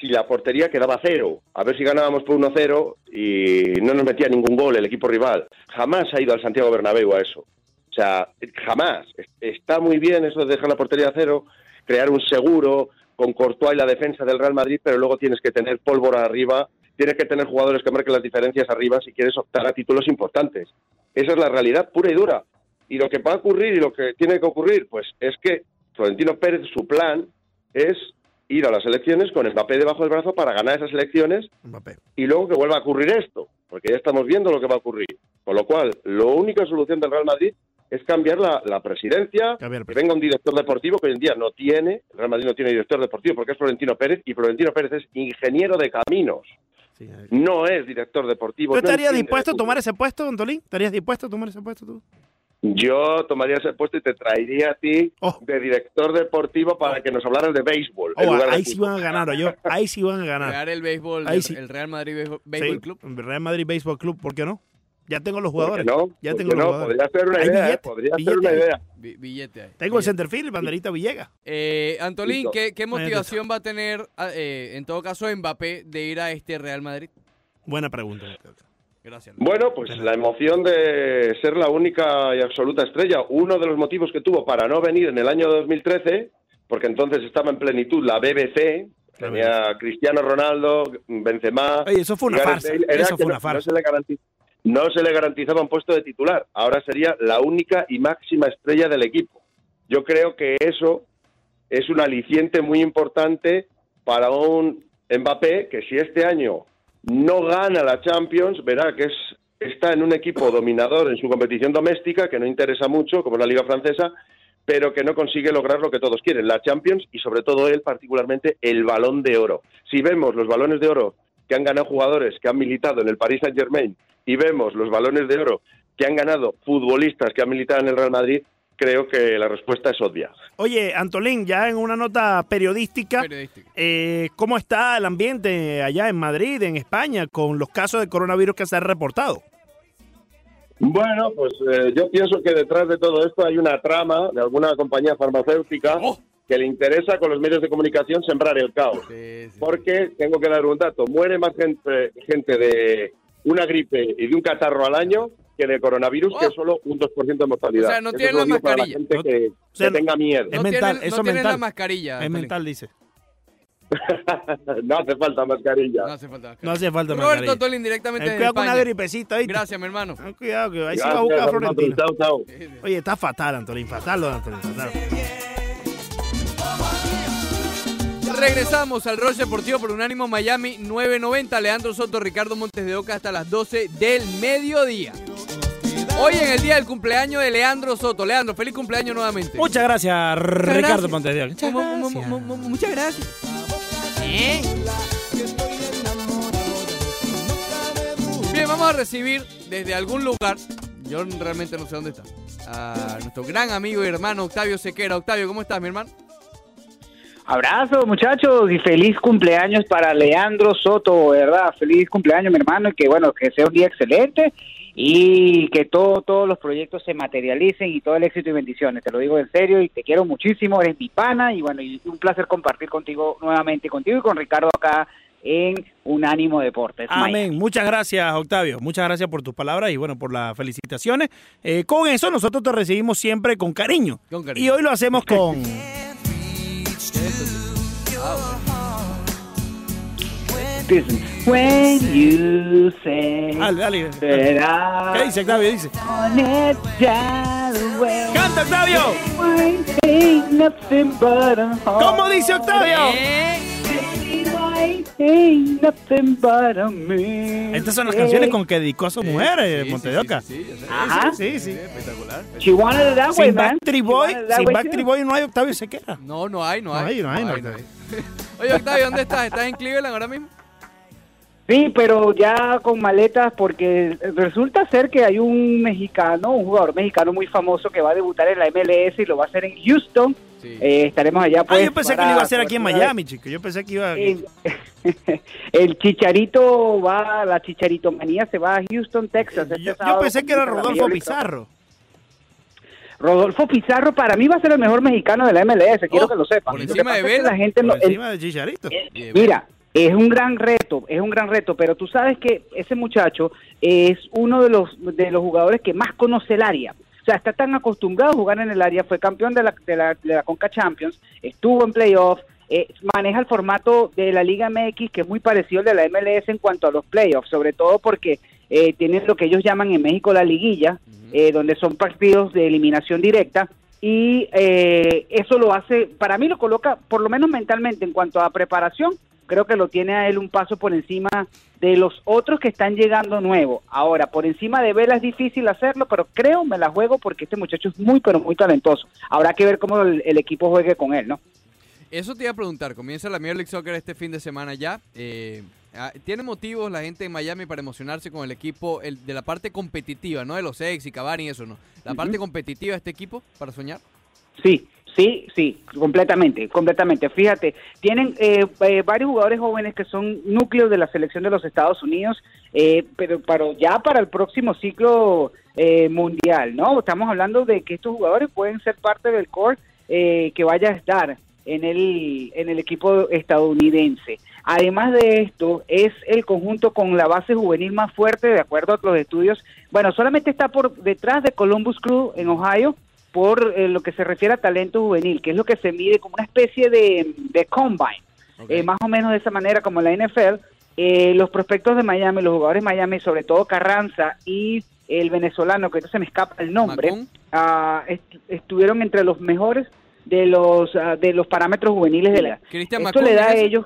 si la portería quedaba cero, a ver si ganábamos por 1-0 y no nos metía ningún gol el equipo rival. Jamás ha ido al Santiago Bernabéu a eso. O sea, jamás. Está muy bien eso de dejar la portería a cero, crear un seguro con Courtois y la defensa del Real Madrid, pero luego tienes que tener pólvora arriba, tienes que tener jugadores que marquen las diferencias arriba si quieres optar a títulos importantes. Esa es la realidad pura y dura. Y lo que va a ocurrir y lo que tiene que ocurrir, pues es que Florentino Pérez, su plan es ir a las elecciones con Mbappé debajo del brazo para ganar esas elecciones Mbappé. y luego que vuelva a ocurrir esto, porque ya estamos viendo lo que va a ocurrir. Con lo cual, la única solución del Real Madrid es cambiar la, la presidencia, Cambiar que venga un director deportivo que hoy en día no tiene, el Real Madrid no tiene director deportivo porque es Florentino Pérez y Florentino Pérez es ingeniero de caminos, Sí, no es director deportivo. ¿Tú estarías dispuesto a tomar ese puesto, Antolín? ¿Estarías dispuesto a tomar ese puesto tú? Yo tomaría ese puesto y te traería a ti Oh. de director deportivo para que nos hablaras de béisbol. en Oh, lugar de ahí sí van a ganar, yo. Ahí sí van a ganar. Crear el béisbol, Ahí del- sí. el Real Madrid Béisbol, Béisbol Sí, Club. Real Madrid Baseball Club, ¿por qué no? Ya tengo los ¿Por qué jugadores. no? Ya ¿Por tengo los no? jugadores. Podría ser una idea, ¿eh? billete, podría ser billete una ahí. idea. Bi- billete ahí. Tengo el centerfield, banderita Villegas. Eh, Antolín. ¿qué, qué motivación va a tener, ah, eh, en todo caso, Mbappé de ir a este Real Madrid? Buena pregunta. Gracias. Bueno, pues la emoción de ser la única y absoluta estrella. Uno de los motivos que tuvo para no venir en el año 2013, porque entonces estaba en plenitud la BBC, tenía Cristiano Ronaldo, Benzema. Oye, eso fue una farsa. Eso fue no- una farsa. No se, le no se le garantizaba un puesto de titular. Ahora sería la única y máxima estrella del equipo. Yo creo que eso es un aliciente muy importante para un Mbappé que si este año no gana la Champions, verá que es está en un equipo dominador en su competición doméstica, que no interesa mucho, como la Liga Francesa, pero que no consigue lograr lo que todos quieren, la Champions y sobre todo él particularmente el balón de oro. Si vemos los balones de oro que han ganado jugadores que han militado en el Paris Saint Germain y vemos los balones de oro que han ganado futbolistas que han militado en el Real Madrid, creo que la respuesta es obvia. Oye, Antolín, ya en una nota periodística, Periodística. eh, ¿cómo está el ambiente allá en Madrid, en España, con los casos de coronavirus que se han reportado? Bueno, pues eh, yo pienso que detrás de todo esto hay una trama de alguna compañía farmacéutica Oh. que le interesa con los medios de comunicación sembrar el caos. Sí, sí. Porque, tengo que dar un dato, muere más gente, gente de una gripe y de un catarro al año que de coronavirus, Oh. que es solo un 2% de mortalidad. O sea, no Eso tiene se lo la para mascarilla. gente que, sea, que tenga miedo. Es no mental, eso no tiene mental. la mascarilla. Es mental, dice. no hace falta mascarilla. No hace falta mascarilla. No hace falta Roberto mascarilla. Antolín, directamente Eh, desde cuidado con una gripecita, ¿viste? Gracias, mi hermano. Ten Cuidado, que ahí se va a buscar a. Florentino. Chao, chao. Oye, está fatal, Antolín, fatal lo de Antolín, fatal. Regresamos al Roche Deportivo por Unánimo Miami 990. Leandro Soto, Ricardo Montes de Oca hasta las 12 del mediodía. Hoy en el día del cumpleaños de Leandro Soto. Leandro, feliz cumpleaños nuevamente. Muchas gracias, Ricardo Montes de Oca. Muchas Mu- mu- gracias. mu- mu- Muchas gracias. ¿Eh? Bien, vamos a recibir desde algún lugar, yo realmente no sé dónde está, a nuestro gran amigo y hermano Octavio Sequera. Octavio, ¿cómo estás, mi hermano? Abrazo, muchachos, y feliz cumpleaños para Leandro Soto, ¿verdad? Feliz cumpleaños, mi hermano, y que bueno, que sea un día excelente y que todo, todos los proyectos se materialicen y todo el éxito y bendiciones. Te lo digo en serio y te quiero muchísimo, eres mi pana y bueno, y un placer compartir contigo nuevamente, contigo y con Ricardo acá en Unánimo Deportes. Amén. Muchas gracias, Octavio. Muchas gracias por tus palabras y bueno, por las felicitaciones. Eh, con eso nosotros te recibimos siempre con cariño. Con cariño. Y hoy lo hacemos con... Listen, when you say Dale, dale. that ¿Qué dice Octavio? Dice. I want it that way. ¡Canta, Octavio! Ain't nothing but a heart. ¿Cómo dice Octavio? Ain't nothing but a me. Estas son las canciones con que dedicó a su mujer, eh, Sí, Montes sí, sí, sí. Ajá. Sí, sí. Espectacular. She wanted it that way, Sin man. Backstreet Boy, sin Backstreet. Boy no hay Octavio Sequera. No, no hay, no No hay. hay, no hay, no hay. Oye, Octavio, ¿dónde estás? ¿Estás en Cleveland ahora mismo? Sí, pero ya con maletas porque resulta ser que hay un mexicano, un jugador mexicano muy famoso que va a debutar en la MLS y lo va a hacer en Houston. Sí. Eh, estaremos allá Ah, pues. yo pensé que lo iba a hacer aquí en Miami, chico. Yo pensé que iba... El, el Chicharito va, la Chicharito manía se va a Houston, Texas. este Yo, pensé que era Rodolfo Pizarro. Rodolfo Pizarro para mí va a ser el mejor mexicano de la MLS, quiero Oh, que lo sepan. por encima de Vela, La gente no- Por el- encima de Chicharito. eh, mira, es un gran reto, es un gran reto, pero tú sabes que ese muchacho es uno de los de los jugadores que más conoce el área. O sea, está tan acostumbrado a jugar en el área, fue campeón de la, de la, de la Conca Champions, estuvo en playoffs, eh, maneja el formato de la Liga MX que es muy parecido al de la MLS en cuanto a los playoffs, sobre todo porque eh, tienen lo que ellos llaman en México la liguilla, eh, donde son partidos de eliminación directa y eh, eso lo hace, para mí lo coloca, por lo menos mentalmente en cuanto a preparación, creo que lo tiene a él un paso por encima de los otros que están llegando nuevos. Ahora, por encima de Vela es difícil hacerlo, pero creo, me la juego porque este muchacho es muy, pero muy talentoso. Habrá que ver cómo el, el equipo juegue con él, ¿no? Eso te iba a preguntar. Comienza la Major League Soccer este fin de semana ya. Eh, ah, ¿Tiene motivos la gente en Miami para emocionarse con el equipo el, de la parte competitiva, no de los ex y Cavani y eso, no? La parte competitiva de este equipo para soñar. Sí, sí, sí, completamente, completamente. Fíjate, tienen eh, eh, varios jugadores jóvenes que son núcleos de la selección de los Estados Unidos, eh, pero, pero ya para el próximo ciclo eh, mundial, ¿no? Estamos hablando de que estos jugadores pueden ser parte del core eh, que vaya a estar en el, en el equipo estadounidense. Además de esto, es el conjunto con la base juvenil más fuerte, de acuerdo a los estudios. Bueno, solamente está por detrás de Columbus Crew en Ohio, por eh, lo que se refiere a talento juvenil, que es lo que se mide como una especie de, de combine. Eh, más o menos de esa manera como la NFL. Eh, los prospectos de Miami, los jugadores de Miami, sobre todo Carranza y el venezolano, que se me escapa el nombre, ah, est- estuvieron entre los mejores de los ah, de los parámetros juveniles de la Cristian Esto le da ¿es a ellos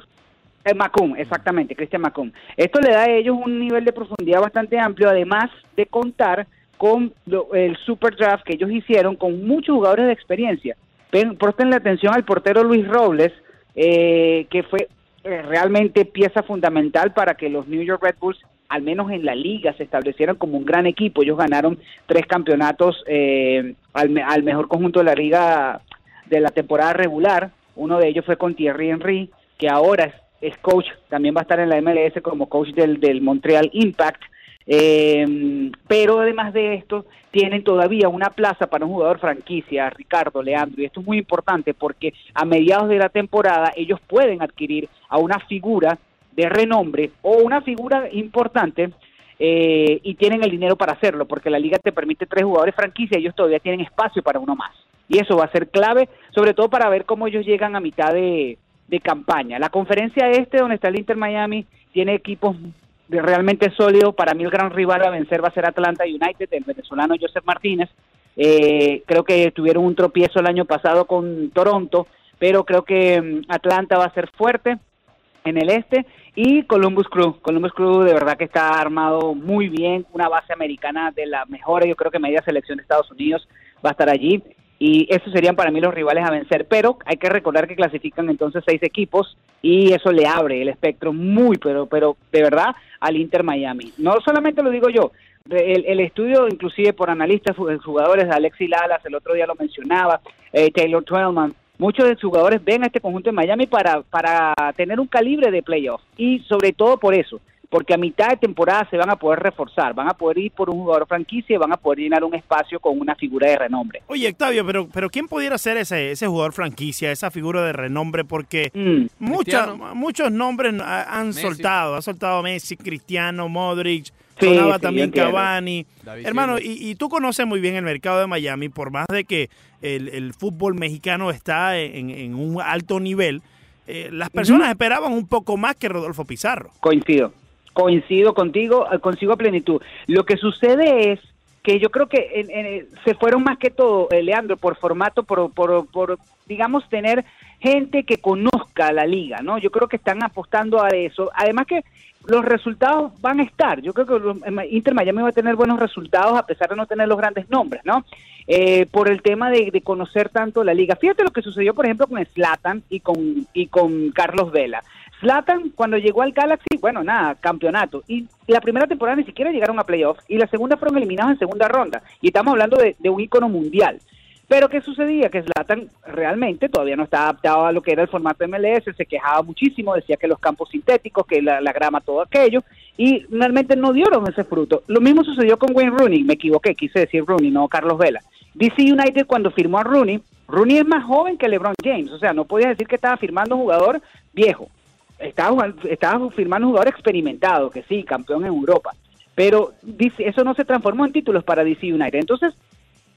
eh, Macum, exactamente, Cristian Macum. Esto le da a ellos un nivel de profundidad bastante amplio, además de contar con lo- el super draft que ellos hicieron con muchos jugadores de experiencia. Pen- Presten atención al portero Luis Robles, eh, que fue eh, realmente pieza fundamental para que los New York Red Bulls, al menos en la liga, se establecieran como un gran equipo. Ellos ganaron tres campeonatos eh, al, al mejor conjunto de la liga de la temporada regular. Uno de ellos fue con Thierry Henry, que ahora es, es coach, también va a estar en la MLS como coach del, del Montreal Impact. Eh, pero además de esto, tienen todavía una plaza para un jugador franquicia, Ricardo, Leandro, y esto es muy importante porque a mediados de la temporada ellos pueden adquirir a una figura de renombre o una figura importante eh, y tienen el dinero para hacerlo, porque la liga te permite tres jugadores franquicia y ellos todavía tienen espacio para uno más. Y eso va a ser clave, sobre todo para ver cómo ellos llegan a mitad de, de campaña. La conferencia este, donde está el Inter Miami, tiene equipos realmente sólidos. Para mí el gran rival a vencer va a ser Atlanta United, el venezolano Joseph Martínez. Eh, creo que tuvieron un tropiezo el año pasado con Toronto, pero creo que mm, Atlanta va a ser fuerte en el este y Columbus Crew. Columbus Crew de verdad que está armado muy bien, una base americana de la mejor, yo creo que media selección de Estados Unidos va a estar allí y esos serían para mí los rivales a vencer, pero hay que recordar que clasifican entonces seis equipos y eso le abre el espectro muy, pero, pero de verdad al Inter Miami. No solamente lo digo yo, el, estudio inclusive por analistas, jugadores, de Alexi Lalas, el otro día lo mencionaba, eh, Taylor Twellman, muchos de los jugadores ven a este conjunto de Miami para, para tener un calibre de playoff y sobre todo por eso, porque a mitad de temporada se van a poder reforzar, van a poder ir por un jugador franquicia y van a poder llenar un espacio con una figura de renombre. Oye, Octavio, pero, pero ¿quién pudiera ser ese, ese jugador franquicia, esa figura de renombre? Porque mm. muchos nombres han soltado, ha soltado Messi, Cristiano, Modric, sonaba también Cavani. Hermano, y, tú conoces muy bien el mercado de Miami, por más de que el, fútbol mexicano está en, un alto nivel, eh, las personas esperaban un poco más que Rodolfo Pizarro. Coincido, coincido contigo, eh, consigo a plenitud. Lo que sucede es que yo creo que se fueron más que todo, eh, Leandro, por formato, por, por, digamos, tener gente que conozca la liga, ¿no? Yo creo que están apostando a eso. Además que los resultados van a estar. Yo creo que Inter Miami va a tener buenos resultados a pesar de no tener los grandes nombres, ¿no? Eh, por el tema de, conocer tanto la liga. Fíjate lo que sucedió, por ejemplo, con Slatan y con, y con Carlos Vela. Slatan, cuando llegó al Galaxy, bueno, nada, campeonato. Y la primera temporada ni siquiera llegaron a playoffs. Y la segunda fueron eliminados en segunda ronda. Y estamos hablando de, un ícono mundial. Pero ¿qué sucedía? Que Zlatan realmente todavía no estaba adaptado a lo que era el formato MLS, se quejaba muchísimo, decía que los campos sintéticos, que la, grama, todo aquello, y realmente no dieron ese fruto. Lo mismo sucedió con Wayne Rooney, me equivoqué, quise decir Rooney, no Carlos Vela. DC United cuando firmó a Rooney, Rooney es más joven que LeBron James, o sea, no podía decir que estaba firmando un jugador viejo, estaba, estaba firmando un jugador experimentado, que sí, campeón en Europa, pero eso no se transformó en títulos para DC United. Entonces,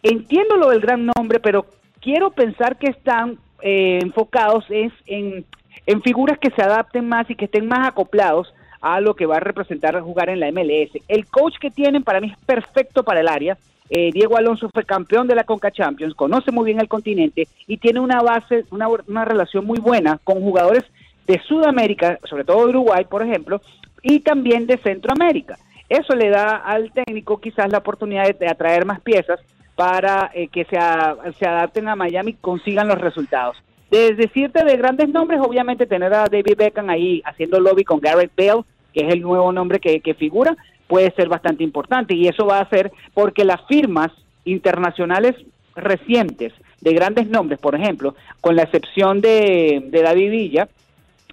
Entiendo lo del gran nombre, pero quiero pensar que están eh, enfocados es en, figuras que se adapten más y que estén más acoplados a lo que va a representar jugar en la MLS. El coach que tienen para mí es perfecto para el área. Eh, Diego Alonso fue campeón de la Conca Champions, conoce muy bien el continente y tiene una base, una, una relación muy buena con jugadores de Sudamérica, sobre todo de Uruguay, por ejemplo, y también de Centroamérica. Eso le da al técnico quizás la oportunidad de atraer más piezas para eh, que se, se adapten a Miami y consigan los resultados. Desde decirte de grandes nombres, obviamente tener a David Beckham ahí haciendo lobby con Garrett Bale, que es el nuevo nombre que, figura, puede ser bastante importante y eso va a ser porque las firmas internacionales recientes de grandes nombres, por ejemplo, con la excepción de, de David Villa,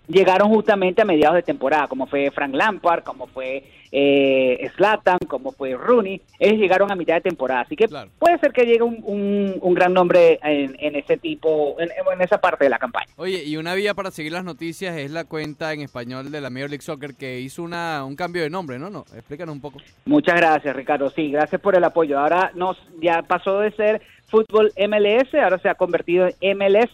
llegaron justamente a mediados de temporada, como fue Frank Lampard, como fue eh, Slatan, como fue Rooney, ellos llegaron a mitad de temporada, así que puede ser que llegue un, un, gran nombre en, ese tipo, en, esa parte de la campaña. Oye, y una vía para seguir las noticias es la cuenta en español de la Major League Soccer que hizo una, un cambio de nombre, ¿no? no Explícanos un poco. Muchas gracias, Ricardo. Sí, gracias por el apoyo. Ahora nos ya pasó de ser fútbol MLS, ahora se ha convertido en MLS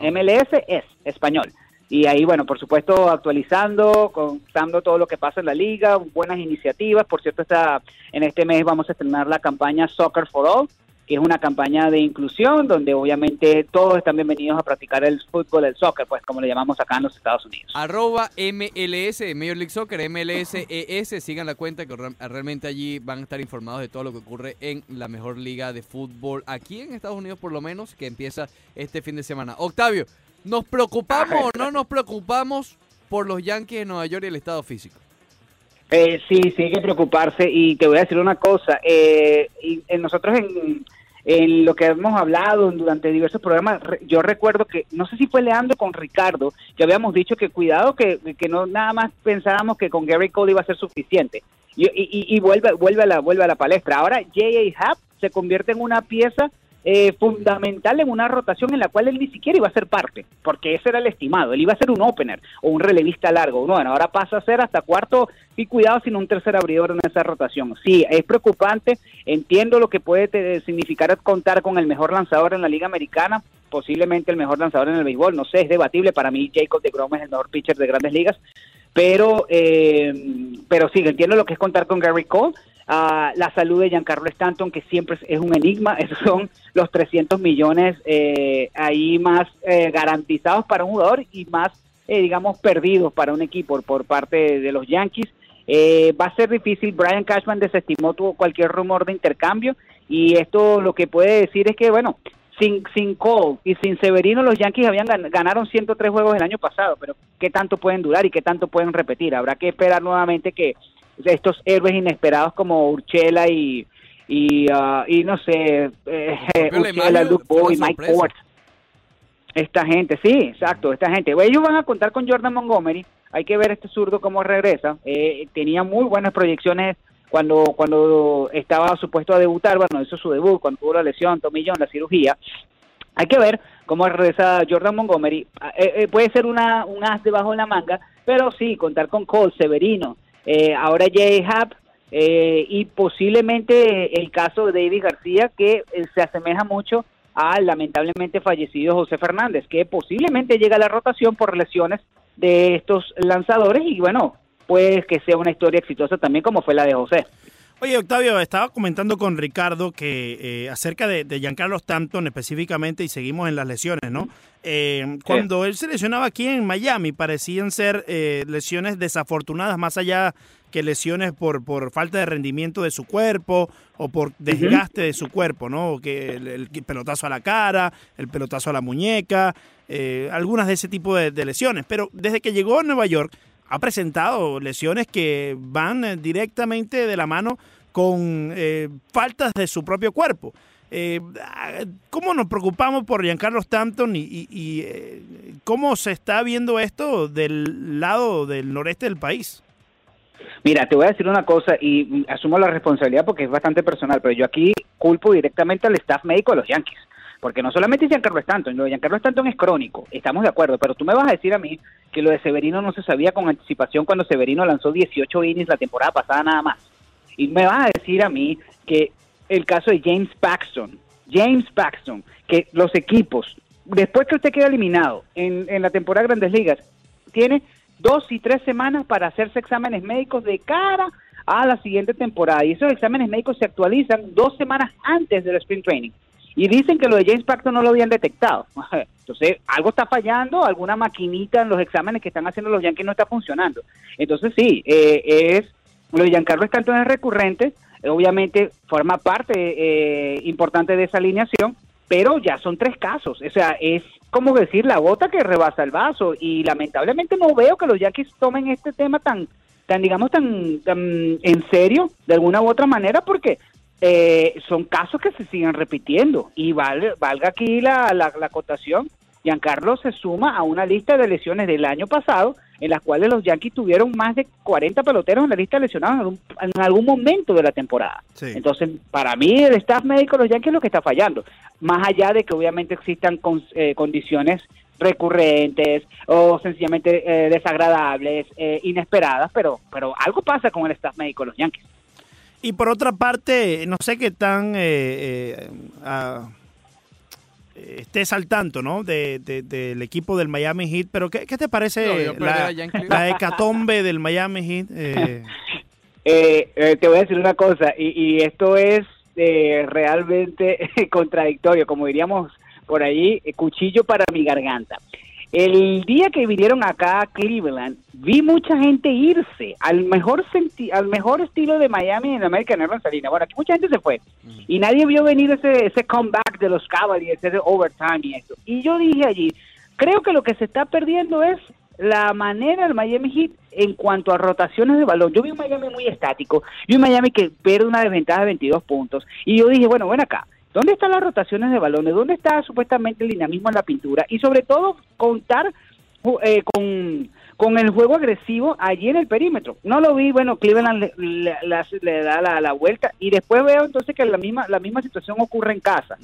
MLS es español. Y ahí, bueno, por supuesto, actualizando, contando todo lo que pasa en la liga, buenas iniciativas. Por cierto, está, en este mes vamos a estrenar la campaña Soccer for All, que es una campaña de inclusión donde obviamente todos están bienvenidos a practicar el fútbol, el soccer, pues como le llamamos acá en los Estados Unidos. Arroba MLS, Major League Soccer, MLSES, sigan la cuenta que realmente allí van a estar informados de todo lo que ocurre en la mejor liga de fútbol aquí en Estados Unidos por lo menos, que empieza este fin de semana. Octavio, ¿Nos preocupamos o no nos preocupamos por los Yankees de Nueva York y el estado físico? Eh, sí, sí hay que preocuparse y te voy a decir una cosa. Eh, y, nosotros en, en, lo que hemos hablado durante diversos programas, yo recuerdo que, no sé si fue Leandro con Ricardo, que habíamos dicho que cuidado, que, que no nada más pensábamos que con Gary Cole iba a ser suficiente. Y, y, y vuelve, vuelve, a la, vuelve a la palestra. Ahora J.A. Happ se convierte en una pieza eh, fundamental en una rotación en la cual él ni siquiera iba a ser parte, porque ese era el estimado, él iba a ser un opener o un relevista largo. Bueno, ahora pasa a ser hasta cuarto y cuidado sin un tercer abridor en esa rotación. Sí, es preocupante, entiendo lo que puede significar contar con el mejor lanzador en la Liga Americana, posiblemente el mejor lanzador en el béisbol, no sé, es debatible, para mí Jacob de Grom es el mejor pitcher de grandes ligas, pero eh, pero sí, entiendo lo que es contar con Gary Cole. Ah, la salud de Giancarlo Stanton, que siempre es un enigma, esos son los 300 millones eh, ahí más eh, garantizados para un jugador y más, eh, digamos, perdidos para un equipo por parte de los Yankees. Eh, va a ser difícil, Brian Cashman desestimó todo cualquier rumor de intercambio y esto lo que puede decir es que, bueno, sin, sin Cole y sin Severino los Yankees habían gan- ganaron 103 juegos el año pasado, pero ¿qué tanto pueden durar y qué tanto pueden repetir? Habrá que esperar nuevamente que estos héroes inesperados como Urchela y y, ah, y no sé, eh, Lemario Luke Boyd, Mike. Ford. Esta gente, sí, exacto, esta gente. Ellos van a contar con Jordan Montgomery. Hay que ver este zurdo cómo regresa. Eh, tenía muy buenas proyecciones cuando cuando estaba supuesto a debutar. Bueno, hizo su debut cuando tuvo la lesión, John, la cirugía. Hay que ver cómo regresa Jordan Montgomery. Ah, eh, eh, puede ser una, un as debajo de la manga, pero sí, contar con Cole, Severino, eh, ahora Jay Happ eh, y posiblemente el caso de David García, que eh, se asemeja mucho al lamentablemente fallecido José Fernández, que posiblemente llega a la rotación por lesiones de estos lanzadores y bueno, pues que sea una historia exitosa también como fue la de José. Oye, Octavio, estaba comentando con Ricardo que eh, acerca de, de Giancarlo Stanton específicamente, y seguimos en las lesiones, ¿no? Eh, cuando él se lesionaba aquí en Miami, parecían ser eh, lesiones desafortunadas, más allá que lesiones por, por falta de rendimiento de su cuerpo o por desgaste de su cuerpo, ¿no? Que el, el pelotazo a la cara, el pelotazo a la muñeca, algunas de ese tipo de, de lesiones. Pero desde que llegó a Nueva York, ha presentado lesiones que van eh, directamente de la mano con eh, faltas de su propio cuerpo. Eh, ¿Cómo nos preocupamos por Giancarlo Stanton y, y- y, eh, cómo se está viendo esto del lado del noreste del país? Mira, te voy a decir una cosa y mm, asumo la responsabilidad porque es bastante personal, pero yo aquí culpo directamente al staff médico de los Yankees. Porque no solamente Giancarlo Stanton, lo de Giancarlo Stanton es crónico, estamos de acuerdo, pero tú me vas a decir a mí que lo de Severino no se sabía con anticipación cuando Severino lanzó 18 innings la temporada pasada nada más. Y me vas a decir a mí que el caso de James Paxton, James Paxton, que los equipos, después que usted queda eliminado en, en la temporada de Grandes Ligas, tiene dos y tres semanas para hacerse exámenes médicos de cara a la siguiente temporada. Y esos exámenes médicos se actualizan dos semanas antes del Spring Training. Y dicen que lo de James Paxton no lo habían detectado. Entonces, algo está fallando, alguna maquinita en los exámenes que están haciendo los Yankees no está funcionando. Entonces, sí, eh, es lo de Giancarlo Stanton es recurrente, obviamente forma parte eh, importante de esa alineación, pero ya son tres casos. O sea, es como decir la gota que rebasa el vaso y lamentablemente no veo que los Yankees tomen este tema tan, tan digamos, tan, tan en serio de alguna u otra manera porque eh, son casos que se siguen repitiendo y vale, valga aquí la, la, la acotación. Giancarlo se suma a una lista de lesiones del año pasado en las cuales los Yankees tuvieron más de 40 peloteros en la lista de lesionados en algún, en algún momento de la temporada. Sí. Entonces, para mí el staff médico de los Yankees es lo que está fallando, más allá de que obviamente existan con- eh, condiciones recurrentes o sencillamente eh, desagradables, eh, inesperadas, pero pero algo pasa con el staff médico de los Yankees. Y por otra parte, no sé qué tan eh, eh, ah, eh, estés al tanto, ¿no? De, de- del equipo del Miami Heat, pero ¿qué, qué te parece la, la hecatombe del Miami Heat? Eh, Eh, eh, te voy a decir una cosa, y, y esto es eh, realmente contradictorio, como diríamos por ahí, cuchillo para mi garganta. El día que vinieron acá a Cleveland, vi mucha gente irse al mejor senti- al mejor estilo de Miami en American Airlines Arena. Bueno, aquí mucha gente se fue y nadie vio venir ese, ese comeback de los Cavaliers, ese overtime y eso. Y yo dije allí, creo que lo que se está perdiendo es la manera del Miami Heat en cuanto a rotaciones de balón. Yo vi un Miami muy estático, y un Miami que pierde una desventaja de 22 puntos, y yo dije, bueno, ven acá, ¿dónde están las rotaciones de balones? ¿Dónde está supuestamente el dinamismo en la pintura? Y sobre todo, contar eh, con, con el juego agresivo allí en el perímetro. No lo vi, bueno, Cleveland le, le- le- le da la, la vuelta, y después veo entonces que la misma, la misma situación ocurre en casa.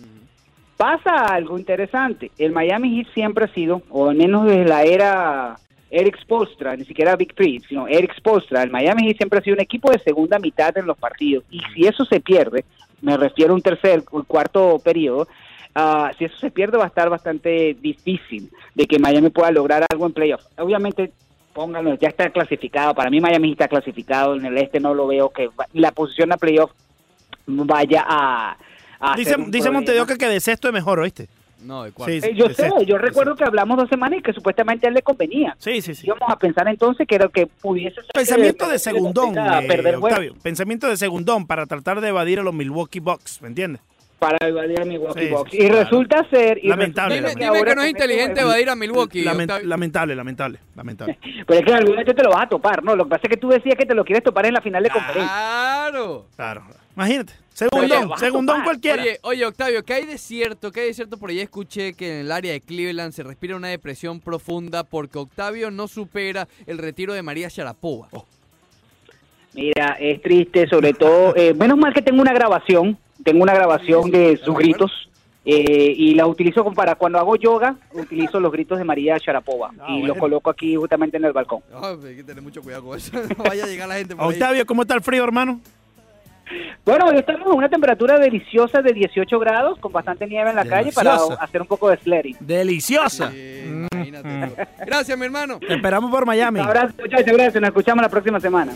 Pasa algo interesante. El Miami Heat siempre ha sido, o al menos desde la era Eric Spolstra, ni siquiera Big Three, sino Eric Spolstra, el Miami Heat siempre ha sido un equipo de segunda mitad en los partidos. Y si eso se pierde, me refiero a un tercer o cuarto periodo, ah, si eso se pierde va a estar bastante difícil de que Miami pueda lograr algo en playoff. Obviamente pónganlo, ya está clasificado. Para mí Miami está clasificado. En el este no lo veo que va- la posición a playoff vaya a... a Dice, dice. Montevideo que de sexto es mejor, ¿oíste? No, de cuarto. Sí, Eh, yo de sé, sexto, yo recuerdo sexto. que hablamos dos semanas y que supuestamente a él le convenía. Sí, sí, sí. Íbamos a pensar entonces que era que pudiese ser Pensamiento que- de que segundón, a eh, perder Octavio. Pensamiento de segundón para tratar de evadir a los Milwaukee Bucks, ¿me entiendes? para evadir a Milwaukee Sí, Bucks. sí, y claro. resulta ser... Y Lamentable, resulta Dime, que dime que no es inteligente evadir a Milwaukee. Lamentable, lamentable, lamentable. Pero es que en algún momento te lo vas a topar, ¿no? Lo que pasa es que tú decías que te lo quieres topar en la final de conferencia. Claro. Claro. Imagínate. Oye, Segundón, a segundón cualquiera. Oye, oye, Octavio, ¿qué hay de cierto? ¿Qué hay de cierto? Por ahí escuché que en el área de Cleveland se respira una depresión profunda porque Octavio no supera el retiro de María Sharapova. Mira, es triste, sobre todo. eh, menos mal que tengo una grabación. Tengo una grabación de sus gritos. eh, y la utilizo como para cuando hago yoga, utilizo los gritos de María Sharapova. Ah, y bueno. los coloco aquí justamente en el balcón. Ay, hay que tener mucho cuidado con eso. No vaya a llegar la gente por ahí. Octavio, ¿cómo está el frío, hermano? Bueno, hoy estamos a una temperatura deliciosa de 18 grados, con bastante nieve en la calle para Deliciosa. hacer un poco de sledding. Deliciosa. Sí, imagínate. tú. Gracias, mi hermano. Te esperamos por Miami. Un abrazo, muchachos, gracias. Nos escuchamos la próxima semana.